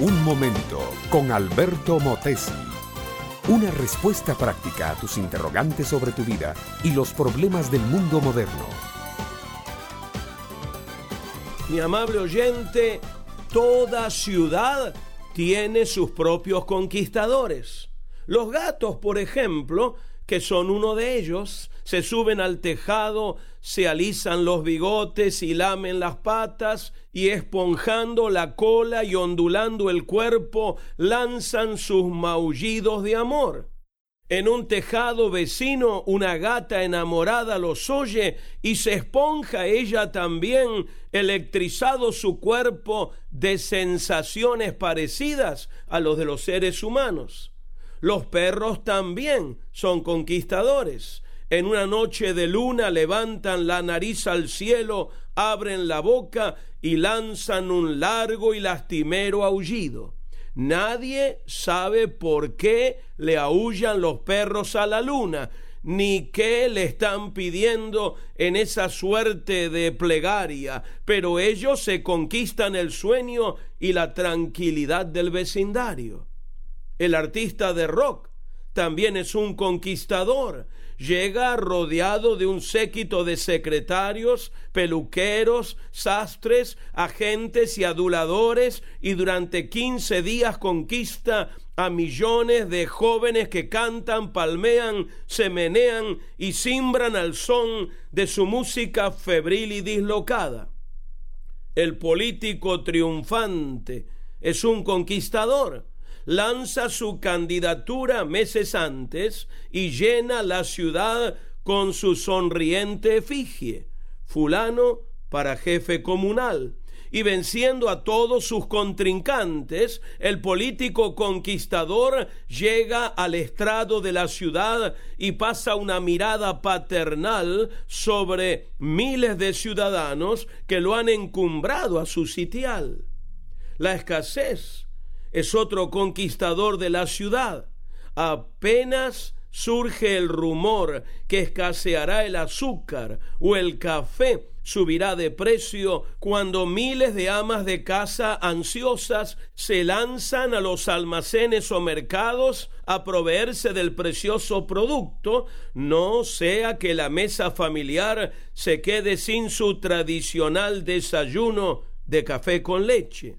Un momento con Alberto Motesi. Una respuesta práctica a tus interrogantes sobre tu vida y los problemas del mundo moderno. Mi amable oyente, toda ciudad tiene sus propios conquistadores. Los gatos, por ejemplo, que son uno de ellos, se suben al tejado, se alisan los bigotes y lamen las patas, y esponjando la cola y ondulando el cuerpo, lanzan sus maullidos de amor. En un tejado vecino una gata enamorada los oye y se esponja ella también, electrizado su cuerpo de sensaciones parecidas a los de los seres humanos. Los perros también son conquistadores. En una noche de luna levantan la nariz al cielo, abren la boca y lanzan un largo y lastimero aullido. Nadie sabe por qué le aullan los perros a la luna, ni qué le están pidiendo en esa suerte de plegaria, pero ellos se conquistan el sueño y la tranquilidad del vecindario. El artista de rock también es un conquistador. Llega rodeado de un séquito de secretarios, peluqueros, sastres, agentes y aduladores y durante quince días conquista a millones de jóvenes que cantan, palmean, se menean y simbran al son de su música febril y dislocada. El político triunfante es un conquistador lanza su candidatura meses antes y llena la ciudad con su sonriente efigie, fulano para jefe comunal. Y venciendo a todos sus contrincantes, el político conquistador llega al estrado de la ciudad y pasa una mirada paternal sobre miles de ciudadanos que lo han encumbrado a su sitial. La escasez es otro conquistador de la ciudad. Apenas surge el rumor que escaseará el azúcar o el café subirá de precio cuando miles de amas de casa ansiosas se lanzan a los almacenes o mercados a proveerse del precioso producto, no sea que la mesa familiar se quede sin su tradicional desayuno de café con leche.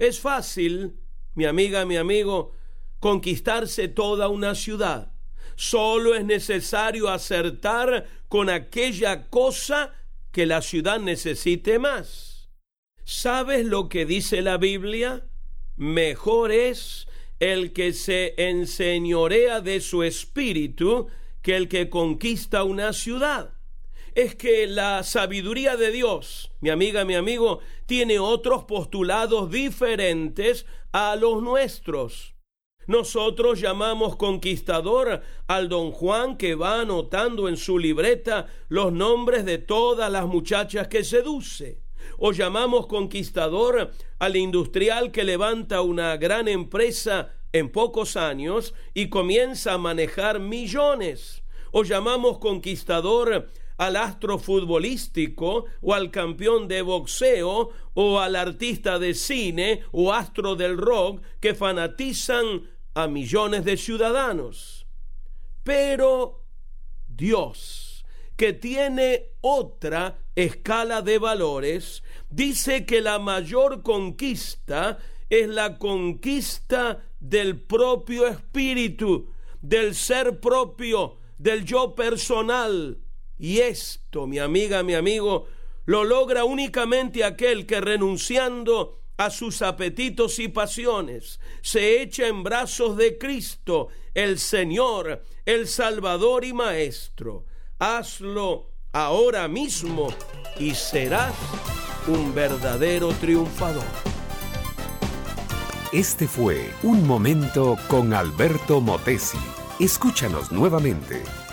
Es fácil, mi amiga, mi amigo, conquistarse toda una ciudad. Solo es necesario acertar con aquella cosa que la ciudad necesite más. ¿Sabes lo que dice la Biblia? Mejor es el que se enseñorea de su espíritu que el que conquista una ciudad es que la sabiduría de Dios, mi amiga, mi amigo, tiene otros postulados diferentes a los nuestros. Nosotros llamamos conquistador al don Juan que va anotando en su libreta los nombres de todas las muchachas que seduce. O llamamos conquistador al industrial que levanta una gran empresa en pocos años y comienza a manejar millones. O llamamos conquistador al astro futbolístico o al campeón de boxeo o al artista de cine o astro del rock que fanatizan a millones de ciudadanos. Pero Dios, que tiene otra escala de valores, dice que la mayor conquista es la conquista del propio espíritu, del ser propio, del yo personal, y esto, mi amiga, mi amigo, lo logra únicamente aquel que renunciando a sus apetitos y pasiones, se echa en brazos de Cristo, el Señor, el Salvador y Maestro. Hazlo ahora mismo y serás un verdadero triunfador. Este fue Un Momento con Alberto Motesi. Escúchanos nuevamente